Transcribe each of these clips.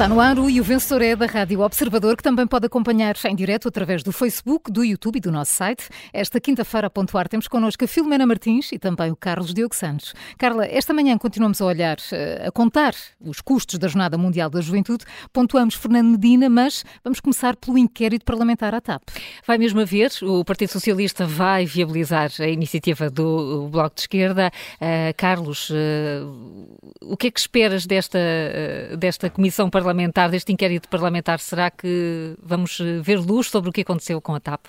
Está no ar e o vencedor é da Rádio Observador, que também pode acompanhar em direto através do Facebook, do YouTube e do nosso site. Esta quinta-feira, a pontuar, temos connosco a Filomena Martins e também o Carlos Diogo Santos. Carla, esta manhã continuamos a olhar, eh, a contar os custos da Jornada Mundial da Juventude. Pontuamos Fernando Medina, mas vamos começar pelo inquérito parlamentar à TAP. Vai mesmo haver, o Partido Socialista vai viabilizar a iniciativa do Bloco de Esquerda. Uh, Carlos, uh, o que é que esperas desta, uh, desta comissão parlamentar? Parlamentar, deste inquérito parlamentar, será que vamos eh, ver luz sobre o que aconteceu com a TAP?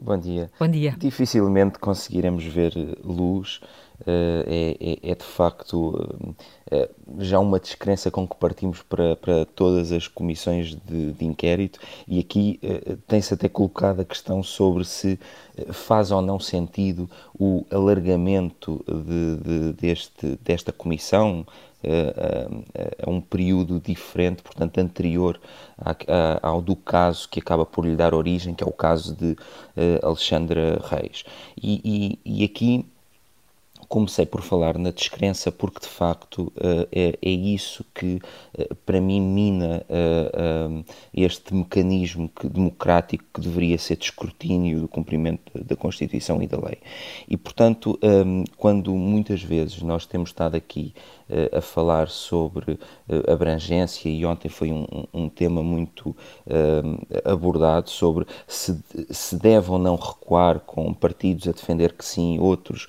Bom dia. Bom dia. Dificilmente conseguiremos ver eh, luz. Uh, é, é, é, de facto uh, já uma descrença com que partimos para, para todas as comissões de, de inquérito, e aqui tem-se até colocado a questão sobre se faz ou não sentido o alargamento de, de, deste, desta comissão a, a, um período diferente, portanto, anterior ao do caso que acaba por lhe dar origem, que é o caso de Alexandra Reis. E, e, e aqui comecei por falar na descrença porque de facto é, é, isso que para mim mina este mecanismo democrático que deveria ser de escrutínio do cumprimento da Constituição e da lei. E portanto, quando muitas vezes nós temos estado aqui uh, a falar sobre uh, abrangência e ontem foi um, um tema muito uh, abordado sobre se, se deve ou não recuar com partidos a defender que sim, outros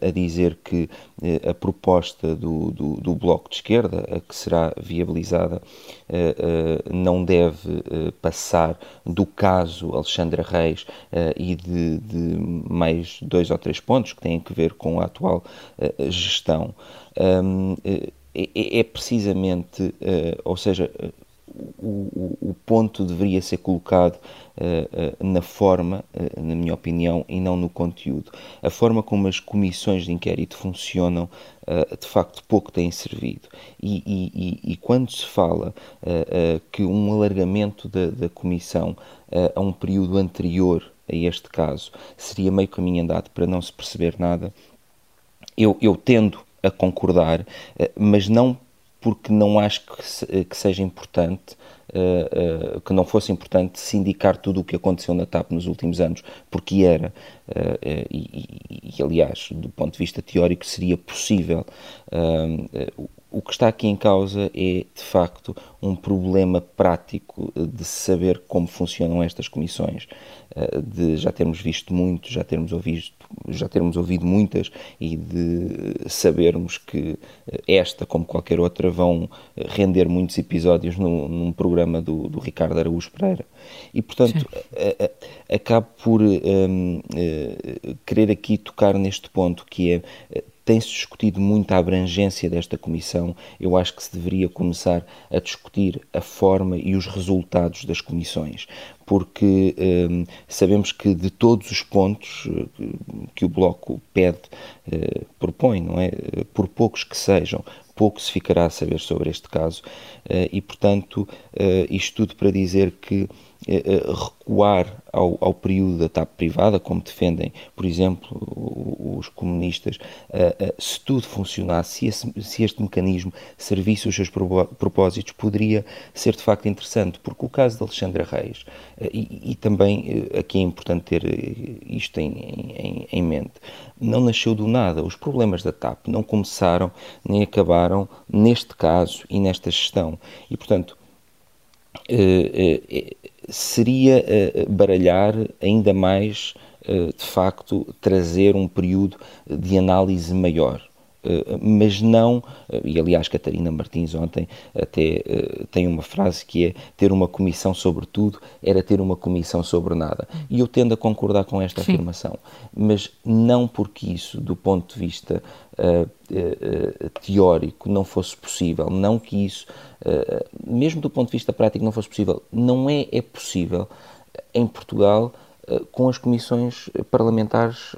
a dizer que a proposta do, do, do, Bloco de Esquerda, a que será viabilizada, não deve passar do caso Alexandra Reis e de, de mais dois ou três pontos que têm a ver com a atual gestão um, é, é, é, precisamente, uh, ou seja, o, o, ponto deveria ser colocado uh, uh, na forma, na minha opinião, e não no conteúdo. A forma como as comissões de inquérito funcionam, de facto, pouco tem servido. E, e, e quando se fala que um alargamento da, da comissão a um período anterior a este caso seria meio caminho andado para não se perceber nada, eu, eu tendo a concordar, eh, mas não porque não acho que, eh, que seja importante, uh, que não fosse importante sindicar tudo o que aconteceu na TAP nos últimos anos, porque era, e, e, aliás, do ponto de vista teórico, seria possível. O que está aqui em causa é, de facto, um problema prático de saber como funcionam estas comissões, de já termos visto muito, já termos ouvido já termos ouvido muitas e de sabermos que esta, como qualquer outra, vão render muitos episódios no, num programa do, do Ricardo Araújo Pereira. E, portanto, a, a, acabo por um, uh, querer aqui tocar neste ponto que é tem-se discutido muito a abrangência desta comissão. Eu acho que se deveria começar a discutir a forma e os resultados das comissões, porque um, sabemos que de todos os pontos eh, que o Bloco pede, uh, propõe, não é? Por poucos que sejam, pouco se ficará a saber sobre este caso e, portanto, isto tudo para dizer que recuar ao, ao, período da TAP privada, como defendem, por exemplo, os comunistas, se tudo funcionasse, se, esse, se este mecanismo servisse os seus propósitos, poderia ser de facto interessante, porque o caso de Alexandra Reis, e, e também aqui é importante ter isto em, em, em mente, não nasceu do nada. Os problemas da TAP não começaram nem acabaram neste caso e nesta gestão. E, portanto, seria baralhar ainda mais, de facto, trazer um período de análise maior. Eh, mas não, eh, e aliás Catarina Martins ontem até eh, tem uma frase que é ter uma comissão sobre tudo era ter uma comissão sobre nada. E eu tendo a concordar com esta Sim. afirmação, mas não porque isso, do ponto de vista uh, uh, teórico, não fosse possível, não que isso, uh, mesmo do ponto de vista prático, não fosse possível, não é, é possível em Portugal com as comissões parlamentares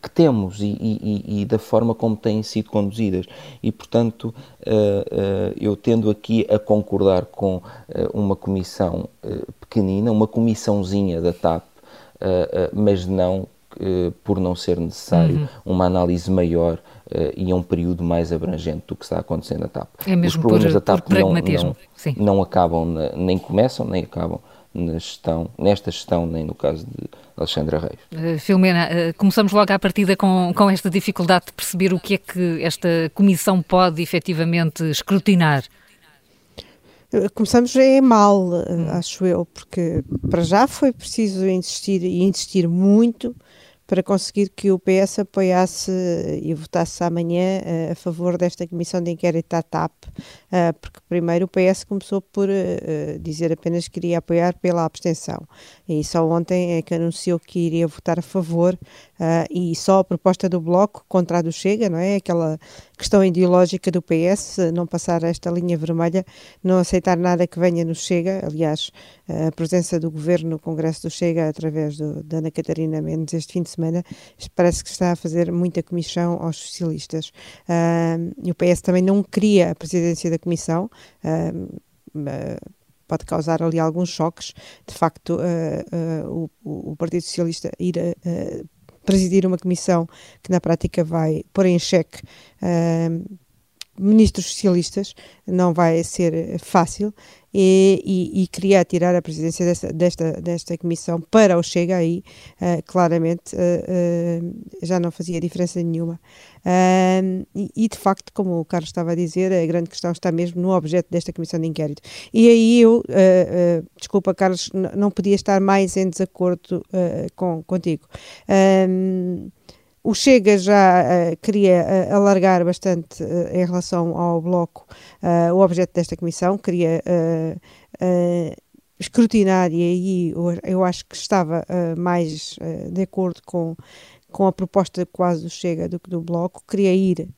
que temos e, e, e, da forma como têm sido conduzidas. E, portanto, eh, eh, eu tendo aqui a concordar com eh, uma comissão pequenina, uma comissãozinha da TAP, mas não por não ser necessário uhum. uma análise maior e a um período mais abrangente do que está acontecendo na TAP. É mesmo Os problemas por, da TAP não, não, não, acabam, na, nem começam, nem acabam na gestão, nesta gestão, nem no caso de Alexandra Reis. Uh, Filomena, uh, começamos logo à partida com, com esta dificuldade de perceber o que é que esta comissão pode efetivamente escrutinar. Eh, começamos é mal, hum. acho eu, porque para já foi preciso insistir e insistir muito para conseguir que o PS apoiasse e votasse amanhã uh, a favor desta comissão de inquérito à TAP, uh, porque primeiro o PS começou por uh, dizer apenas que iria apoiar pela abstenção. E só ontem é que anunciou que iria votar a favor e só a proposta do Bloco contra a do Chega, não é? Aquela questão ideológica do PS, não passar esta linha vermelha, não aceitar nada que venha no Chega, aliás, a presença do Governo no Congresso do Chega através do, da Ana Catarina Mendes este fim de semana parece que está a fazer muita comissão aos socialistas. Uh, o PS também não queria a presidência da comissão. Uh, pode causar ali alguns choques. De facto, uh, o, o, Partido Socialista ir a presidir uma comissão que na prática vai pôr em xeque ministros socialistas, não vai ser fácil e, e, e, queria tirar a presidência desta, desta, desta comissão para o Chega aí, uh, claramente uh, uh, já não fazia diferença nenhuma. E, e, de facto, como o Carlos estava a dizer, a grande questão está mesmo no objeto desta comissão de inquérito. E aí eu, desculpa Carlos, não podia estar mais em desacordo com, contigo. O Chega já uh, queria uh, alargar bastante uh, em relação ao Bloco o objeto desta comissão, queria escrutinar, e aí eu, acho que estava mais de acordo com, com a proposta quase do Chega do que do Bloco, queria ir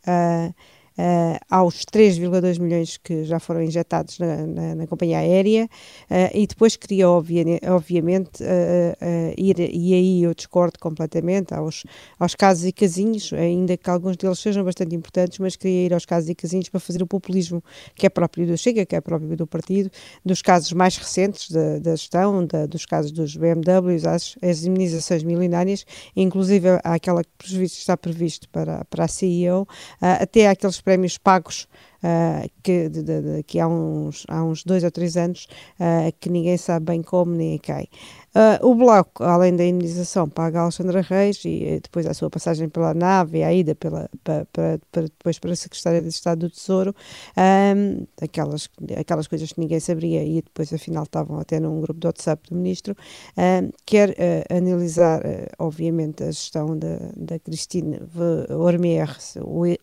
uh, aos 3,2 milhões que já foram injetados na, na, na companhia aérea uh, e depois queria obvia, obviamente uh, ir, e aí eu discordo completamente aos, aos casos e casinhos, ainda que alguns deles sejam bastante importantes, mas queria ir aos casos e casinhos para fazer o populismo que é próprio do Chega, que é próprio do partido, dos casos mais recentes da, da gestão, da, dos casos dos BMWs, as, as imunizações milionárias, inclusive aquela que está previsto para, para a CEO, até aqueles prémios pagos uh, que, de, de, que há, uns, há uns dois ou três anos uh, que ninguém sabe bem como nem quem. Uh, o Bloco, além da indenização, paga a Alexandra Reis e depois a sua passagem pela nave e a ida pela, para, para, para depois para a Secretaria de Estado do Tesouro, um, aquelas, aquelas coisas que ninguém sabia e depois afinal estavam até num grupo de WhatsApp do Ministro, um, quer uh, analisar, uh, obviamente, a gestão da, da Christine Ormier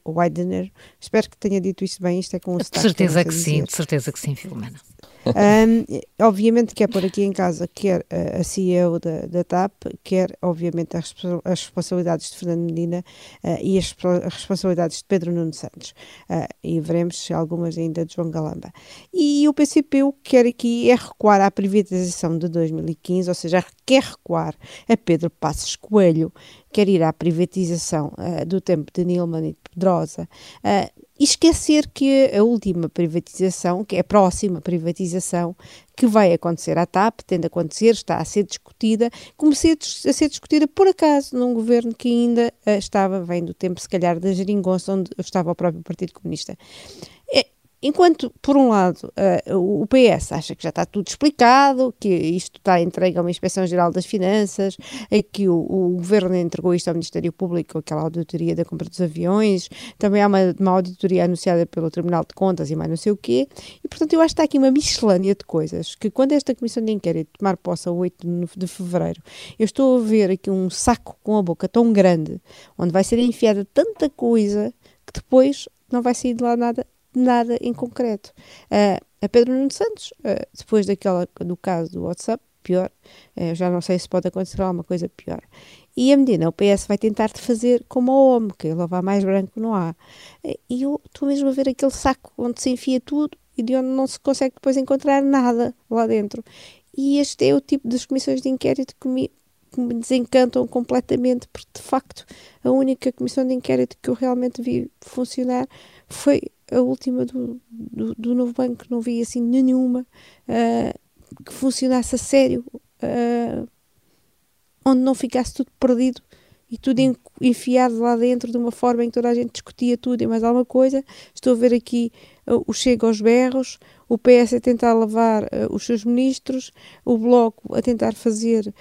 Weidener. Espero que tenha dito isto bem, isto é com o De certeza que sim, de certeza que sim, Filomena. Um, obviamente quer pôr aqui em casa quer a CEO da, da TAP, quer obviamente as, as responsabilidades de Fernando Medina uh, e as, as, responsabilidades de Pedro Nuno Santos. Uh, e veremos algumas ainda de João Galamba. E o PCP o que quer aqui é recuar à privatização de 2015, ou seja, quer recuar a Pedro Passos Coelho, quer ir à privatização uh, do tempo de Nilman e de Pedrosa, e esquecer que a última privatização, que é a próxima privatização que vai acontecer à TAP, tende a acontecer, está a ser discutida, como a ser discutida por acaso num governo que ainda uh, estava, vem do tempo se calhar da geringonça onde estava o próprio Partido Comunista. Enquanto, por um lado, uh, o PS acha que já está tudo explicado, que isto está entregue a uma Inspeção Geral das Finanças, é que o, o, Governo entregou isto ao Ministério Público, aquela auditoria da compra dos aviões, também há uma, uma auditoria anunciada pelo Tribunal de Contas e mais não sei o quê, e portanto eu acho que está aqui uma miscelânea de coisas, que quando esta Comissão de Inquérito tomar posse a 8 de Fevereiro, eu estou a ver aqui um saco com a boca tão grande, onde vai ser enfiada tanta coisa, que depois não vai sair de lá nada nada em concreto. Uh, a Pedro Nuno Santos, uh, depois daquela, do caso do WhatsApp, pior, uh, já não sei se pode acontecer alguma coisa pior. E a Medina, o PS vai tentar fazer como o homem, que lavar mais branco não há. E eu estou mesmo a ver aquele saco onde se enfia tudo e de onde não se consegue depois encontrar nada lá dentro. E este é o tipo das comissões de inquérito que me, que me desencantam completamente, porque de facto a única comissão de inquérito que eu realmente vi funcionar foi a última do, do, do novo banco, não vi assim nenhuma uh, que funcionasse a sério, uh, onde não ficasse tudo perdido e tudo enfiado lá dentro de uma forma em que toda a gente discutia tudo e mais alguma coisa. Estou a ver aqui uh, o Chega aos berros, o PS a tentar lavar uh, os seus ministros, o Bloco a tentar fazer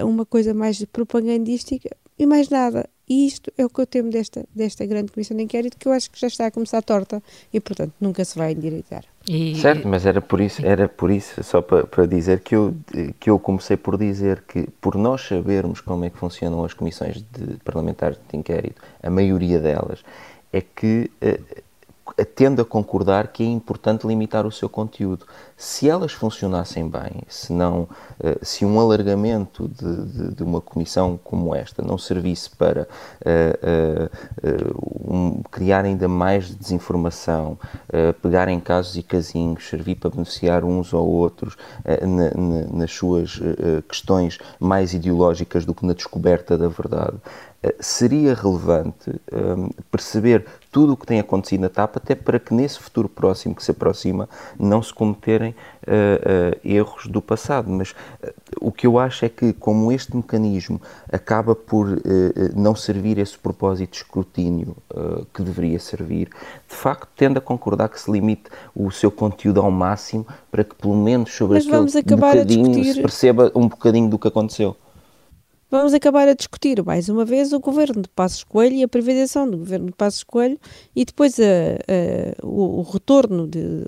uh, uma coisa mais propagandística e mais nada. E isto é o que eu temo desta, desta grande comissão de inquérito, que eu acho que já está a começar torta e, portanto, nunca se vai endireitar. E... Certo, mas era por isso, era por isso só para, para dizer que eu, que eu comecei por dizer que, por nós sabermos como é que funcionam as comissões de parlamentares de inquérito, a maioria delas, é que eh, tendo a concordar que é importante limitar o seu conteúdo. Se elas funcionassem bem, se, não, eh, se um alargamento de, de, de uma comissão como esta não servisse para uh, uh, um, criar ainda mais desinformação, uh, pegar em casos e casinhos, servir para beneficiar uns ou outros na, na, nas suas questões mais ideológicas do que na descoberta da verdade, seria relevante um, perceber tudo o que tem acontecido na TAP, até para que nesse futuro próximo que se aproxima não se cometerem uh, uh, erros do passado. Mas uh, o que eu acho é que, como este mecanismo acaba por não servir esse propósito de escrutínio que deveria servir, de facto tendo a concordar que se limite o seu conteúdo ao máximo para que, pelo menos sobre Mas aquele bocadinho, discutir... se perceba um bocadinho do que aconteceu vamos acabar a discutir mais uma vez o governo de Passos Coelho e a privatização do governo de Passos Coelho e depois a, a, o, o, retorno de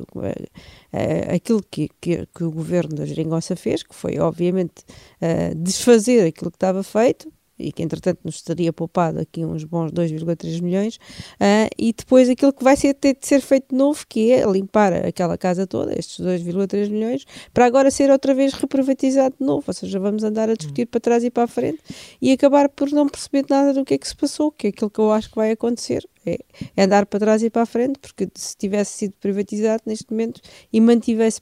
a, aquilo que, que, que, o governo da Geringonça fez, que foi obviamente desfazer aquilo que estava feito, e que entretanto nos estaria poupado aqui uns bons 2,3 milhões, uh, e depois aquilo que vai ser, ter de ser feito de novo, que é limpar aquela casa toda, estes 2,3 milhões, para agora ser outra vez reprivatizado de novo, ou seja, vamos andar a discutir para trás e para a frente e acabar por não perceber nada do que é que se passou, que é aquilo que eu acho que vai acontecer, é, é andar para trás e para a frente, porque se tivesse sido privatizado neste momento e mantivesse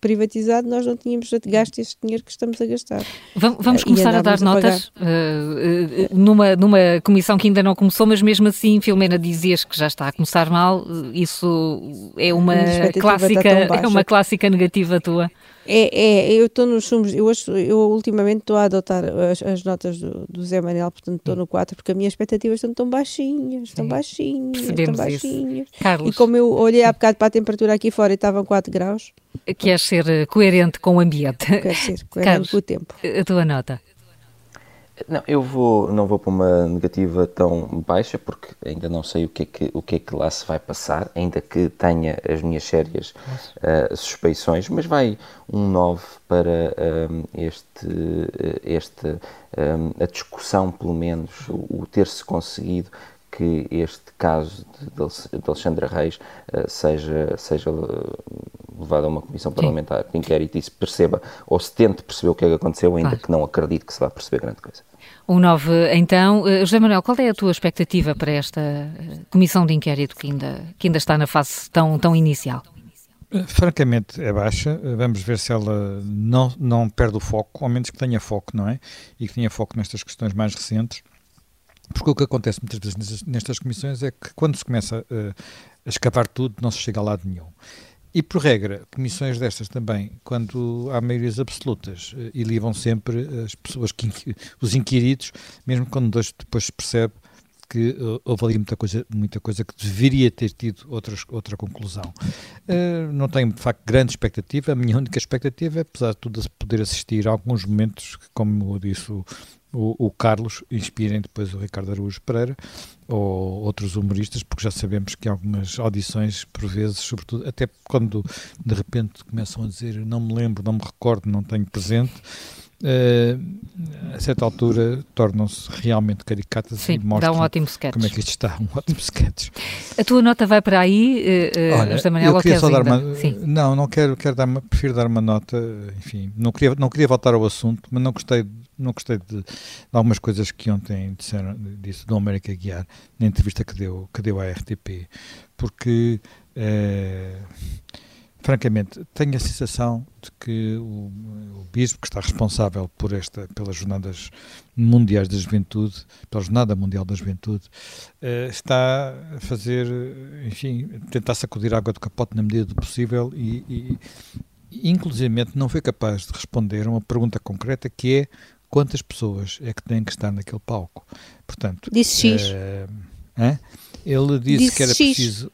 privatizado, nós não tínhamos gasto este dinheiro que estamos a gastar. Vamos, uh, começar a dar a notas uh, uh, numa, numa comissão que ainda não começou, mas mesmo assim, Filomena, dizias que já está a começar mal, isso é uma clássica, é uma clássica negativa tua. É, é eu estou nos sumos, eu, eu ultimamente estou a adotar as, as notas do, do, Zé Manel, portanto estou no 4, porque as minhas expectativas estão tão baixinhas, tão baixinhas, Percebemos tão baixinhas. Carlos. E como eu olhei há bocado para a temperatura aqui fora e estavam 4 graus. Queres ser eh, coerente com o ambiente? Quero ser coerente Carlos, com o tempo. A tua nota? Não, eu vou, não vou para uma negativa tão baixa porque ainda não sei o que é que, o que, é que lá se vai passar, ainda que tenha as minhas sérias uh, suspeições, mas vai um 9 para um, este, este um, a discussão, pelo menos, o, o ter-se conseguido que este caso de, de Alexandra Reis uh, seja, seja levado a uma comissão parlamentar de inquérito e se perceba, ou se tente perceber o que é que aconteceu, ainda claro. que não acredite que se vá perceber grande coisa. Um 9, então. Uh, José Manuel, qual é a tua expectativa para esta comissão de inquérito que ainda, que ainda está na fase tão, tão inicial? Francamente é baixa, vamos ver se ela não, não perde o foco, ao menos que tenha foco, não é? E que tenha foco nestas questões mais recentes. Porque o que acontece muitas vezes nestas, comissões é que quando se começa uh, a escavar tudo, não se chega a lado nenhum. E, por regra, comissões destas também, quando há maiorias absolutas, uh, e levam sempre as pessoas, que, os inquiridos, mesmo quando depois se percebe que uh, houve ali muita coisa, muita coisa que deveria ter tido outras, outra conclusão. Uh, não tenho, de facto, grande expectativa. A minha única expectativa é, apesar de tudo, poder assistir a alguns momentos como disse o, o, o, Carlos, inspirem depois o Ricardo Araújo Pereira ou outros humoristas, porque já sabemos que algumas audições, por vezes, sobretudo, até quando de repente começam a dizer não me lembro, não me recordo, não tenho presente, uh, a certa altura tornam-se realmente caricatas Sim, e mostram dá um ótimo sketch. como é que isto está, um ótimo sketch. A tua nota vai para aí, uh, Olha, José Manuel, eu queria só dar uma, Não, não quero, quero dar uma, prefiro dar uma nota, enfim, não queria, não queria voltar ao assunto, mas não gostei não gostei de, de, algumas coisas que ontem disseram, disse do América Guiar, na entrevista que deu, que deu à RTP, porque eh, francamente, tenho a sensação de que o, o, bispo que está responsável por esta, pelas jornadas mundiais da juventude, pela jornada mundial da juventude, uh, está a fazer, enfim, tentar sacudir a água do capote na medida do possível e, e inclusivamente não foi capaz de responder a uma pergunta concreta que é quantas pessoas é que têm que estar naquele palco. Portanto, disse X. Uh, ele disse, disse que era X. preciso.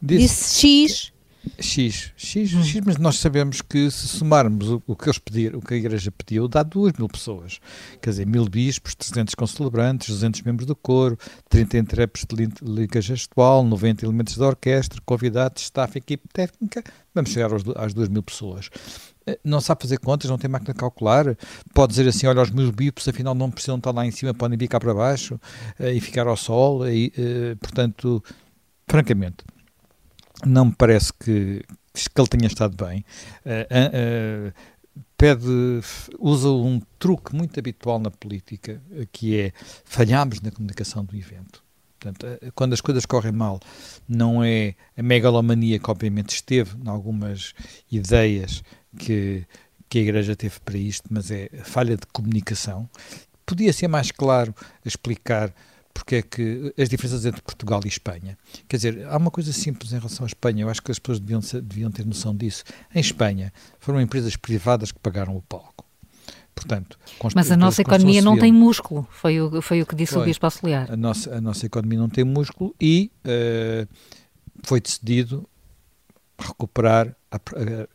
Disse, disse X. X, X, hum. X, mas nós sabemos que se somarmos o, o, que eles pediram, o que a Igreja pediu, dá 2 mil pessoas. Quer dizer, mil bispos, 300 concelebrantes, 200 membros do coro, 30 intérpretes de liga gestual, 90 elementos da orquestra, convidados, staff, equipe técnica, vamos chegar aos, às 2 mil pessoas. Eh, não sabe fazer contas, não tem máquina de calcular, pode dizer assim, olha, os meus bispos afinal não precisam estar lá em cima, podem vir cá para baixo uh, e ficar ao sol, e, uh, portanto, francamente, não me parece que, que ele tenha estado bem. Uh, uh, pede, usa um truque muito habitual na política, que é falhamos na comunicação do evento. Portanto, quando as coisas correm mal, não é a megalomania que obviamente esteve em algumas ideias que, que a Igreja teve para isto, mas é falha de comunicação. Podia ser mais claro explicar porque é que as diferenças entre Portugal e Espanha. Quer dizer, há uma coisa simples em relação à Espanha, eu acho que as pessoas deviam, deviam ter noção disso. Em Espanha, foram empresas privadas que pagaram o palco. Portanto, Mas a nossa economia não tem músculo, foi o, foi o que disse foi. o Bispo Auxiliar. A nossa, a nossa economia não tem músculo e uh, foi decidido recuperar. A, a,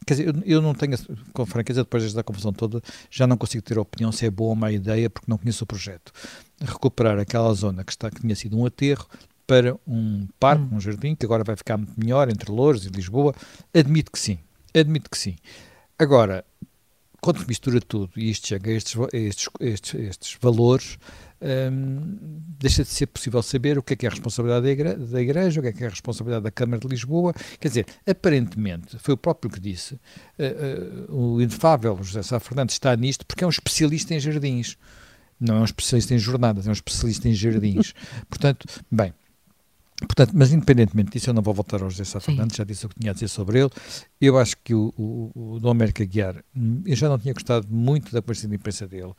quer dizer, eu, eu, não tenho, com franqueza, depois desta confusão toda, já não consigo ter opinião se é boa ou má ideia, porque não conheço o projeto. Recuperar aquela zona que, está, que tinha sido um aterro para um parque, hum. um jardim, que agora vai ficar muito melhor entre Louros e Lisboa, admito que sim. Admito que sim. Agora, quando mistura tudo e isto chega a estes, estes, estes, estes valores, hum, deixa de ser possível saber o que é que é a responsabilidade da igreja, da igreja, o que é que é a responsabilidade da Câmara de Lisboa. Quer dizer, aparentemente, foi o próprio que disse, uh, uh, o inefável José Sá Fernandes está nisto porque é um especialista em jardins. Não é um especialista em jornadas, é um especialista em jardins. Portanto, bem, Portanto, mas independentemente disso, eu não vou voltar ao José Sá Fernandes, já disse o que tinha a dizer sobre ele. Eu acho que o, o, o Dom América Guiar, eu já não tinha gostado muito da conversa de imprensa dele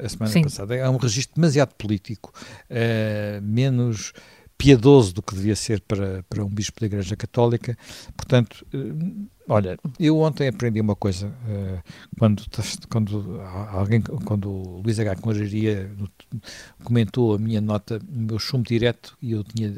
a semana Sim. passada. É um registro demasiado político, uh, menos piedoso do que devia ser para, para um bispo da Igreja Católica. Portanto, uh, Olha, eu ontem aprendi uma coisa, uh, quando, quando alguém, quando o Luís H. Conjaria comentou a minha nota, o meu chumbo direto, e eu tinha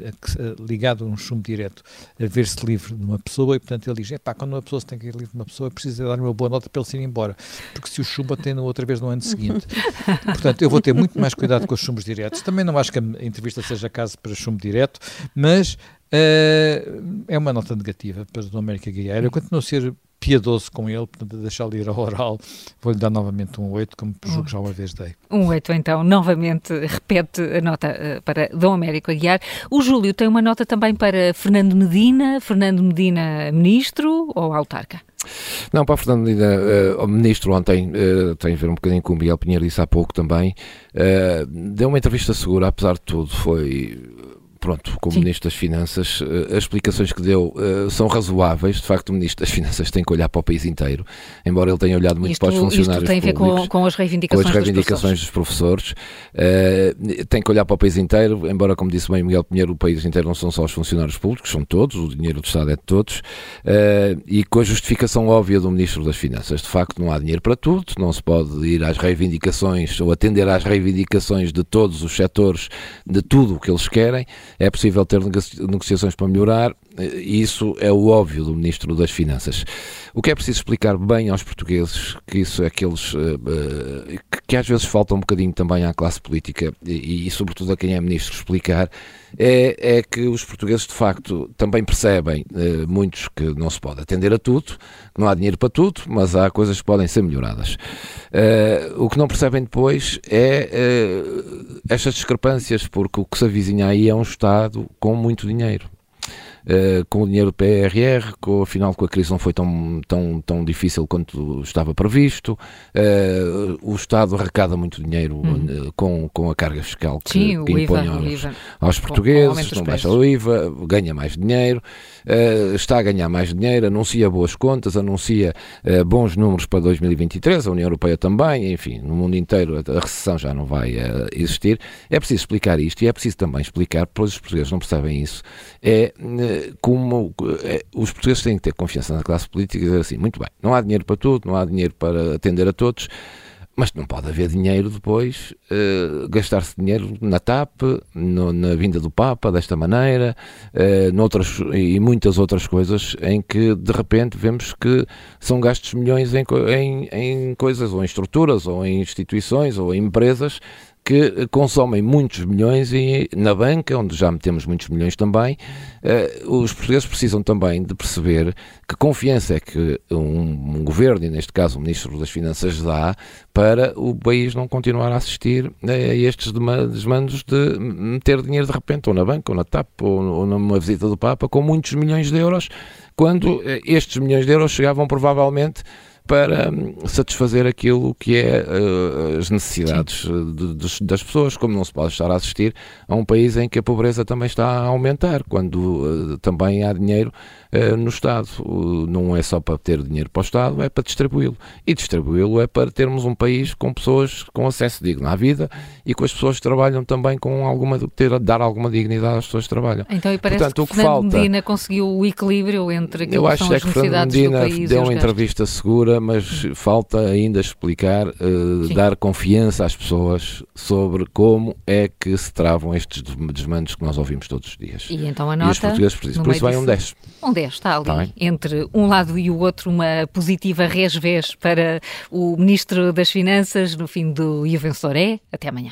ligado um chumbo direto a ver-se livre de uma pessoa, e portanto ele diz, pá, quando uma pessoa se tem que ir livre de uma pessoa, precisa dar uma boa nota para ele se ir embora, porque se o chumbo tem outra vez no ano seguinte. portanto, eu vou ter muito mais cuidado com os chumbos diretos. Também não acho que a entrevista seja caso para chumbo direto, mas Uh, é uma nota negativa para o América Guerreiro. Eu continuo a ser piedoso com ele, portanto, deixá-lo ir ao oral, vou-lhe dar novamente um 8, como julgo que já uma vez dei. Um 8, então, novamente repete a nota uh, para Dom Américo Aguiar. O Júlio tem uma nota também para Fernando Medina, Fernando Medina ministro ou autarca? Não, para Fernando Medina, uh, o ministro ontem, uh, tem a ver um bocadinho com o Miguel Pinheiro disse há pouco também, uh, deu uma entrevista segura, apesar de tudo, foi pronto, como Sim. Ministro das Finanças, eh, as explicações que deu uh, são razoáveis. De facto, o Ministro das Finanças tem que olhar para o país inteiro, embora ele tenha olhado muito isto, para os funcionários isto tem a ver com, com, as reivindicações, com as reivindicações dos professores. Dos professores. Uh, tem que olhar para o país inteiro, embora, como disse bem Miguel Pinheiro, o país inteiro não são só os funcionários públicos, são todos, o dinheiro do Estado é de todos, uh, e com a justificação óbvia do Ministro das Finanças. De facto, não há dinheiro para tudo, não se pode ir às reivindicações ou atender às reivindicações de todos os setores, de tudo o que eles querem. É possível ter negociações para melhorar, e isso é o óbvio do Ministro das Finanças. O que é preciso explicar bem aos portugueses, que isso é uh, uh, que, que, às vezes falta um bocadinho também à classe política e, e, sobretudo a quem é Ministro explicar, é, é que os portugueses de facto também percebem, muitos que não se pode atender a tudo, que não há dinheiro para tudo, mas há coisas que podem ser melhoradas. o que não percebem depois é estas discrepâncias, porque o que se avizinha aí é um Estado com muito dinheiro. Uh, com o dinheiro do PRR, com, afinal com a crise não foi tão, tão, tão difícil quanto estava previsto. Uh, o Estado arrecada muito dinheiro uh, com, com a carga fiscal que, Sim, que impõe IVA, aos, IVA. aos, portugueses, não baixa o IVA, ganha mais dinheiro, está a ganhar mais dinheiro, anuncia boas contas, anuncia bons números para 2023, a União Europeia também, enfim, no mundo inteiro a, a recessão já não vai existir. É preciso explicar isto e é preciso também explicar, pois os portugueses não percebem isso, é como é, os portugueses têm que ter confiança na classe política e dizer assim, muito bem, não há dinheiro para tudo, não há dinheiro para atender a todos, mas não pode haver dinheiro depois, uh, gastar-se dinheiro na TAP, no, na vinda do Papa, desta maneira, uh, noutras, e muitas outras coisas, em que de repente vemos que são gastos milhões em, em, em coisas, ou em estruturas, ou em instituições, ou em empresas, que consomem muitos milhões e na banca, onde já metemos muitos milhões também, eh, os portugueses precisam também de perceber que confiança é que um, um, governo, e neste caso o Ministro das Finanças, dá para o país não continuar a assistir a estes desmandos de meter dinheiro de repente ou na banca, ou na TAP, ou, ou numa visita do Papa, com muitos milhões de euros, quando eh, estes milhões de euros chegavam provavelmente para hum, satisfazer aquilo que é uh, as necessidades de, de, das pessoas, como não se pode estar a assistir a um país em que a pobreza também está a aumentar, quando uh, também há dinheiro uh, no Estado. não é só para ter dinheiro para o Estado, é para distribuí-lo. E distribuí-lo é para termos um país com pessoas com acesso digno à vida e com as pessoas que trabalham também com alguma, ter, dar alguma dignidade às pessoas que trabalham. Então, e parece Portanto, que o que Fernando falta, Medina conseguiu o equilíbrio entre aquilo que são é as necessidades do país deu uma entrevista segura mas falta ainda explicar, uh, dar confiança às pessoas sobre como é que se travam estes desmandos que nós ouvimos todos os dias. E então a nota. E os portugueses precisam. Por isso vai um 10. Um 10, está ali. Tá entre um lado e o outro, uma positiva resvés para o Ministro das Finanças no fim do E o Vencedor é. Até amanhã.